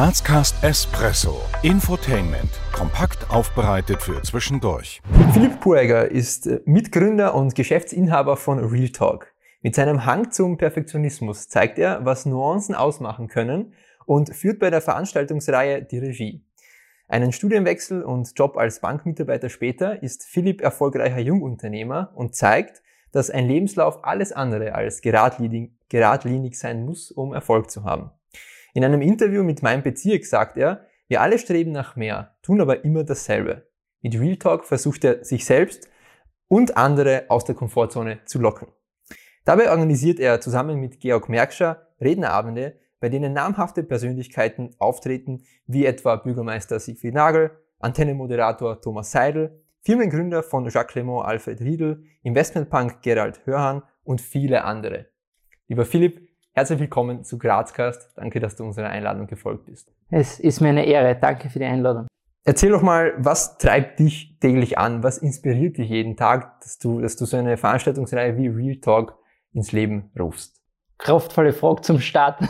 Grazcast Espresso. Infotainment. Kompakt aufbereitet für zwischendurch. Philipp Pueger ist äh, Mitgründer und Geschäftsinhaber von Real Talk. Mit seinem Hang zum Perfektionismus zeigt er, was Nuancen ausmachen können und führt bei der Veranstaltungsreihe die Regie. Einen Studienwechsel und Job als Bankmitarbeiter später ist Philipp erfolgreicher Jungunternehmer und zeigt, dass ein Lebenslauf alles andere als geradlinig, geradlinig sein muss, um Erfolg zu haben. In einem Interview mit meinem Bezirk sagt er, wir alle streben nach mehr, tun aber immer dasselbe. Mit Real Talk versucht er, sich selbst und andere aus der Komfortzone zu locken. Dabei organisiert er zusammen mit Georg Merkscher Rednerabende, bei denen namhafte Persönlichkeiten auftreten, wie etwa Bürgermeister Siegfried Nagel, Antennemoderator Thomas Seidel, Firmengründer von Jacques Clement Alfred Riedel, Investmentpunk Gerald Hörhan und viele andere. Lieber Philipp, Herzlich willkommen zu Grazcast. Danke, dass du unserer Einladung gefolgt bist. Es ist mir eine Ehre. Danke für die Einladung. Erzähl doch mal, was treibt dich täglich an? Was inspiriert dich jeden Tag, dass du, dass du so eine Veranstaltungsreihe wie Real Talk ins Leben rufst? Kraftvolle Frage zum Start.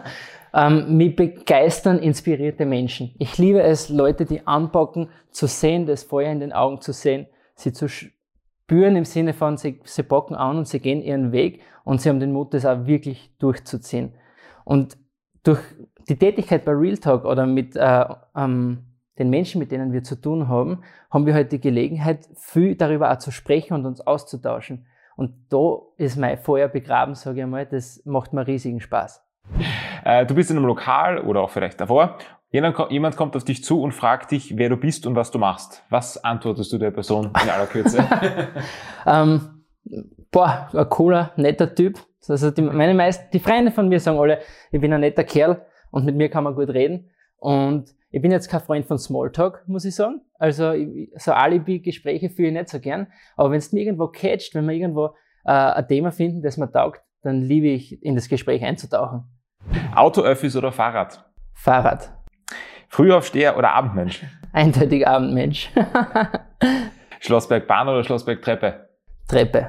ähm, mich begeistern inspirierte Menschen. Ich liebe es, Leute, die anpacken, zu sehen, das Feuer in den Augen zu sehen, sie zu spüren im Sinne von, sie, sie bocken an und sie gehen ihren Weg und sie haben den Mut, das auch wirklich durchzuziehen. Und durch die Tätigkeit bei Real Talk oder mit äh, ähm, den Menschen, mit denen wir zu tun haben, haben wir halt die Gelegenheit, viel darüber auch zu sprechen und uns auszutauschen. Und da ist mein Feuer begraben, sage ich einmal, das macht mir riesigen Spaß. Äh, du bist in einem Lokal oder auch vielleicht davor Jemand kommt auf dich zu und fragt dich, wer du bist und was du machst. Was antwortest du der Person in aller Kürze? ähm, boah, ein cooler, netter Typ. Also die, meine meisten, die Freunde von mir sagen alle, ich bin ein netter Kerl und mit mir kann man gut reden. Und ich bin jetzt kein Freund von Smalltalk, muss ich sagen. Also so Alibi-Gespräche fühle ich nicht so gern. Aber wenn es mir irgendwo catcht, wenn wir irgendwo äh, ein Thema finden, das mir taugt, dann liebe ich, in das Gespräch einzutauchen. Auto, Öffis oder Fahrrad? Fahrrad. Frühaufsteher oder Abendmensch? Eindeutig Abendmensch. Schlossberg Bahn oder Schlossberg Treppe? Treppe.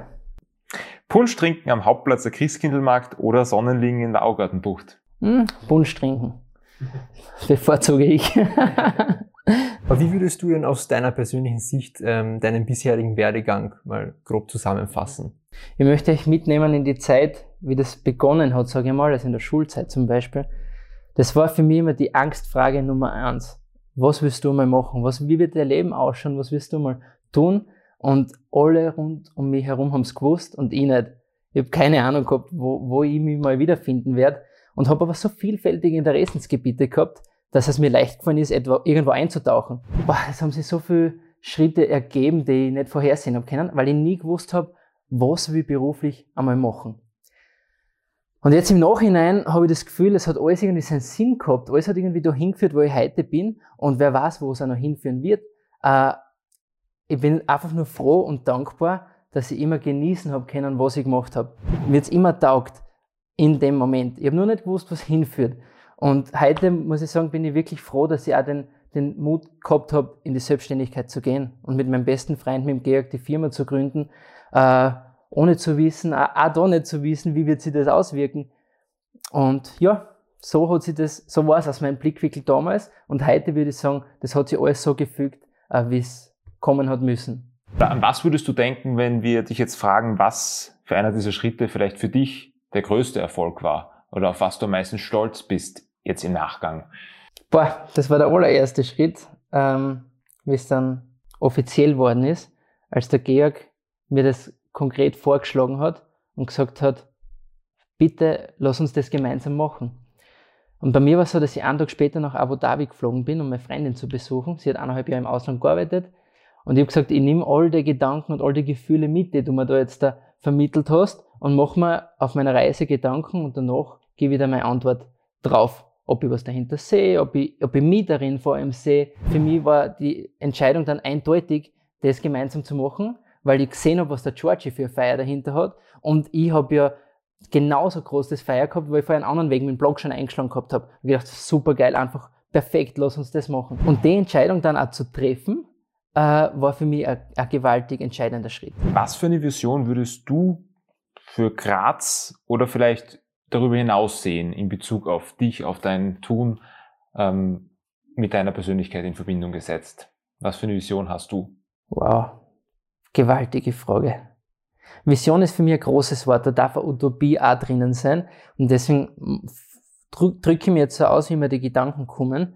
Punsch trinken am Hauptplatz der Christkindlmarkt oder Sonnenliegen in der Augartenbucht? Hm, Punsch trinken. Bevorzuge ich. Aber wie würdest du denn aus deiner persönlichen Sicht ähm, deinen bisherigen Werdegang mal grob zusammenfassen? Ich möchte euch mitnehmen in die Zeit, wie das begonnen hat, sage ich mal, also in der Schulzeit zum Beispiel. Das war für mich immer die Angstfrage Nummer eins. Was willst du mal machen? Was, wie wird dein Leben ausschauen? Was willst du mal tun? Und alle rund um mich herum haben es gewusst und ich nicht. Ich habe keine Ahnung gehabt, wo, wo ich mich mal wiederfinden werde und habe aber so vielfältige Interessensgebiete gehabt, dass es mir leicht gefallen ist, etwa irgendwo einzutauchen. Boah, es haben sich so viele Schritte ergeben, die ich nicht vorhersehen habe können, weil ich nie gewusst habe, was will ich beruflich einmal machen. Und jetzt im Nachhinein habe ich das Gefühl, es hat alles irgendwie seinen Sinn gehabt. Alles hat irgendwie dahin geführt, wo ich heute bin. Und wer weiß, wo es auch noch hinführen wird. Äh, ich bin einfach nur froh und dankbar, dass ich immer genießen habe können, was ich gemacht habe. Mir es immer taugt in dem Moment. Ich habe nur nicht gewusst, was hinführt. Und heute muss ich sagen, bin ich wirklich froh, dass ich auch den, den Mut gehabt habe, in die Selbstständigkeit zu gehen und mit meinem besten Freund, mit dem Georg, die Firma zu gründen. Äh, ohne zu wissen, auch, da nicht zu wissen, wie wird sich das auswirken. Und ja, so hat sich das, so war es aus meinem Blickwinkel damals. Und heute würde ich sagen, das hat sich alles so gefügt, äh, wie es kommen hat müssen. An was würdest du denken, wenn wir dich jetzt fragen, was für einer dieser Schritte vielleicht für dich der größte Erfolg war? Oder auf was du am meisten stolz bist jetzt im Nachgang? Boah, das war der allererste Schritt, ähm, wie es dann offiziell worden ist, als der Georg mir das konkret vorgeschlagen hat und gesagt hat, bitte lass uns das gemeinsam machen. Und bei mir war es so, dass ich einen Tag später nach Abu Dhabi geflogen bin, um meine Freundin zu besuchen. Sie hat eineinhalb Jahre im Ausland gearbeitet. Und ich habe gesagt, ich nehme all die Gedanken und all die Gefühle mit, die du mir da jetzt da vermittelt hast und mache mir auf meiner Reise Gedanken und danach gebe ich dir meine Antwort drauf. Ob ich was dahinter sehe, ob ich, ob ich mich darin vor allem sehe. Für mich war die Entscheidung dann eindeutig, das gemeinsam zu machen weil ich gesehen habe, was der Georgie für eine Feier dahinter hat. Und ich habe ja genauso großes Feier gehabt, weil ich vorher einen anderen Weg mit dem Blog schon eingeschlagen gehabt habe. Und gedacht, super geil, einfach perfekt, lass uns das machen. Und die Entscheidung dann auch zu treffen, äh, war für mich ein, ein gewaltig entscheidender Schritt. Was für eine Vision würdest du für Graz oder vielleicht darüber hinaus sehen in Bezug auf dich, auf dein Tun, ähm, mit deiner Persönlichkeit in Verbindung gesetzt? Was für eine Vision hast du? Wow, gewaltige Frage. Vision ist für mich ein großes Wort, da darf eine Utopie auch drinnen sein. Und deswegen drücke ich mir jetzt so aus, wie mir die Gedanken kommen.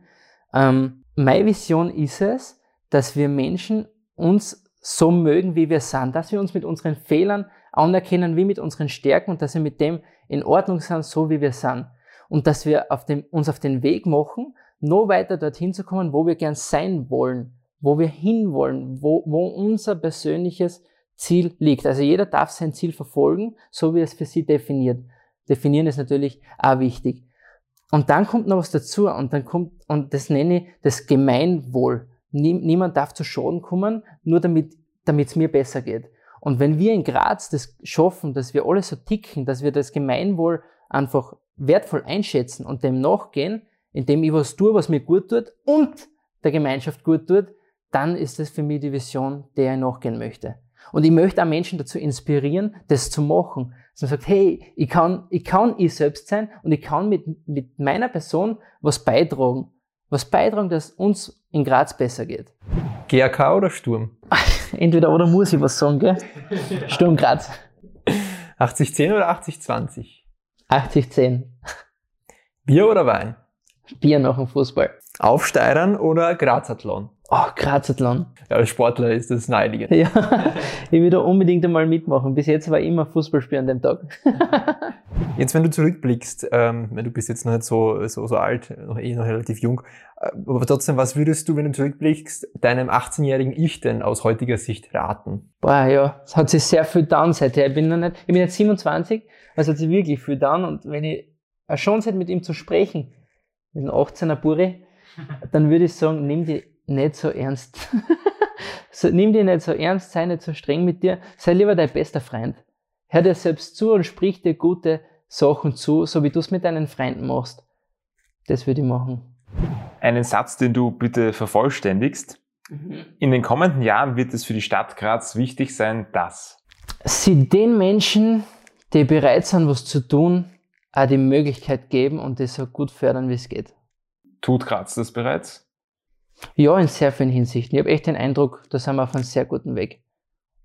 Ähm, meine Vision ist es, dass wir Menschen uns so mögen, wie wir sind, dass wir uns mit unseren Fehlern anerkennen, wie mit unseren Stärken und dass wir mit dem in Ordnung sind, so wie wir sind. Und dass wir auf dem, uns auf den Weg machen, noch weiter dorthin zu kommen, wo wir gern sein wollen, wo wir hinwollen, wo, wo unser persönliches Ziel liegt. Also jeder darf sein Ziel verfolgen, so wie es für sie definiert. Definieren ist natürlich auch wichtig. Und dann kommt noch was dazu und dann kommt, und das nenne ich das Gemeinwohl. Niemand darf zu Schaden kommen, nur damit damit es mir besser geht. Und wenn wir in Graz das schaffen, dass wir alle so ticken, dass wir das Gemeinwohl einfach wertvoll einschätzen und dem nachgehen, indem ich was tue, was mir gut tut und der Gemeinschaft gut tut, dann ist das für mich die Vision, der ich nachgehen möchte. Und ich möchte auch Menschen dazu inspirieren, das zu machen. Dass man sagt, hey, ich kann, ich kann ich selbst sein und ich kann mit, mit meiner Person was beitragen. Was beitragen, dass uns in Graz besser geht. GRK oder Sturm? Entweder oder muss ich was sagen, gell? Sturm Graz. 80-10 oder 80-20? 80-10. Bier oder Wein? Bier nach dem Fußball. Aufsteirern oder Grazathlon? Oh, Grazathlon. Ja, als Sportler ist das naheliegend. Ja, ich will da unbedingt einmal mitmachen. Bis jetzt war ich immer Fußballspiel an dem Tag. jetzt, wenn du zurückblickst, ähm, du bist jetzt noch nicht so, so, so alt, noch eh noch relativ jung, äh, aber trotzdem, was würdest du, wenn du zurückblickst, deinem 18-jährigen Ich denn aus heutiger Sicht raten? Boah, ja, es hat sich sehr viel getan seither. Ich bin noch nicht, ich bin jetzt 27, also hat sich wirklich viel getan und wenn ich eine Chance hätte, mit ihm zu sprechen, mit einem 18er Buri, dann würde ich sagen, nimm die nicht so ernst. so, nimm dir nicht so ernst, sei nicht so streng mit dir, sei lieber dein bester Freund. Hör dir selbst zu und sprich dir gute Sachen zu, so wie du es mit deinen Freunden machst. Das würde ich machen. Einen Satz, den du bitte vervollständigst. Mhm. In den kommenden Jahren wird es für die Stadt Graz wichtig sein, dass sie den Menschen, die bereit sind, was zu tun, auch die Möglichkeit geben und das so gut fördern, wie es geht. Tut Graz das bereits? Ja, in sehr vielen Hinsichten. Ich habe echt den Eindruck, da sind wir auf einem sehr guten Weg.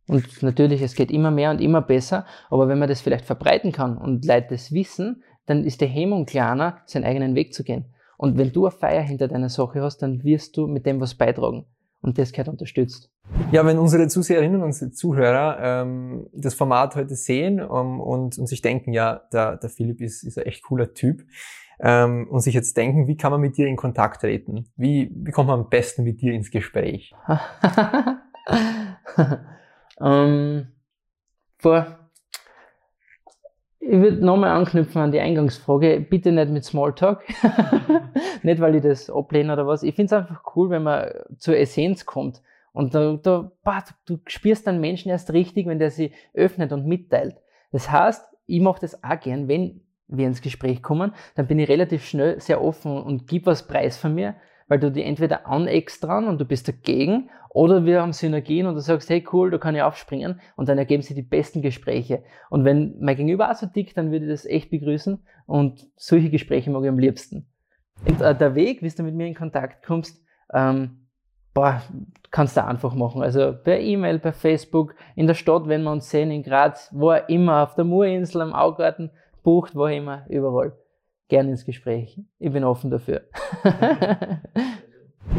Und natürlich, es geht immer mehr und immer besser, aber wenn man das vielleicht verbreiten kann und Leute das wissen, dann ist der Hemmung kleiner, seinen eigenen Weg zu gehen. Und wenn du eine Feier hinter deiner Sache hast, dann wirst du mit dem was beitragen. Und das gehört unterstützt. Ja, wenn unsere Zuseherinnen und Zuhörer ähm, das Format heute sehen ähm, und, und sich denken, ja, der, der Philipp ist, ist ein echt cooler Typ, ähm, und sich jetzt denken, wie kann man mit dir in Kontakt treten? Wie, wie kommt man am besten mit dir ins Gespräch? ähm, vor, ich würde nochmal anknüpfen an die Eingangsfrage. Bitte nicht mit Smalltalk. nicht, weil ich das ablehne oder was. Ich finde es einfach cool, wenn man zur Essenz kommt. Und da, da bah, du, du spürst dann Menschen erst richtig, wenn der sie öffnet und mitteilt. Das heißt, ich mache das auch gern, wenn wir ins Gespräch kommen, dann bin ich relativ schnell sehr offen und gib was preis von mir, weil du die entweder aneckst dran und du bist dagegen oder wir haben Synergien und du sagst, hey cool, da kann ich aufspringen und dann ergeben sich die besten Gespräche. Und wenn mein Gegenüber auch so dick, dann würde ich das echt begrüßen und solche Gespräche mag ich am liebsten. Und äh, der Weg, wie du mit mir in Kontakt kommst, ähm, boah, kannst du einfach machen. Also per E-Mail, per Facebook, in der Stadt, wenn wir uns sehen, in Graz, wo immer, auf der Murinsel, am Augarten, bucht, wo immer, überall. Gerne ins Gespräch. Ich bin offen dafür.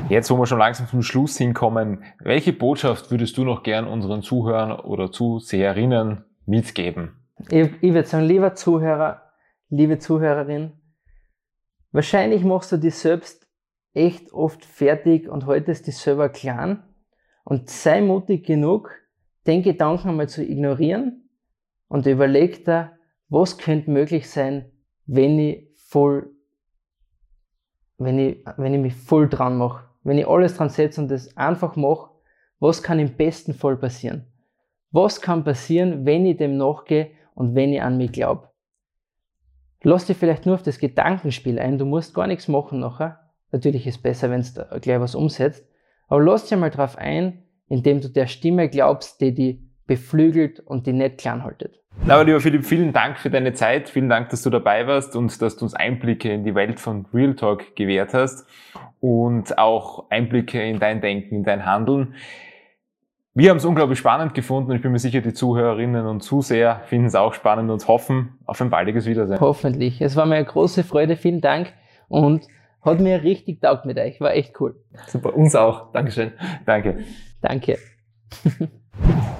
Jetzt, wo wir schon langsam zum Schluss hinkommen, welche Botschaft würdest du noch gern unseren Zuhörern oder Zuseherinnen mitgeben? Ich, ich würde sagen, lieber Zuhörer, liebe Zuhörerin, wahrscheinlich machst du dich selbst echt oft fertig und haltest dich selber klein und sei mutig genug, den Gedanken einmal zu ignorieren und überleg dir, was könnte möglich sein, wenn ich voll, wenn ich, wenn ich mich voll dran mache, wenn ich alles dran setze und das einfach mache, was kann im besten Fall passieren? Was kann passieren, wenn ich dem nachgehe und wenn ich an mich glaube? Lass dich vielleicht nur auf das Gedankenspiel ein, du musst gar nichts machen nachher. Natürlich ist es besser, wenn du gleich was umsetzt, aber lass dich einmal drauf ein, indem du der Stimme glaubst, die dich beflügelt und die nicht klein haltet. Aber lieber Philipp, vielen Dank für deine Zeit, vielen Dank, dass du dabei warst und dass du uns Einblicke in die Welt von Real Talk gewährt hast und auch Einblicke in dein Denken, in dein Handeln. Wir haben es unglaublich spannend gefunden und ich bin mir sicher, die Zuhörerinnen und Zuseher finden es auch spannend und hoffen auf ein baldiges Wiedersehen. Hoffentlich. Es war mir eine große Freude. Vielen Dank und hat mir richtig taugt mit euch. War echt cool. Super, uns auch. Dankeschön. Danke. Danke.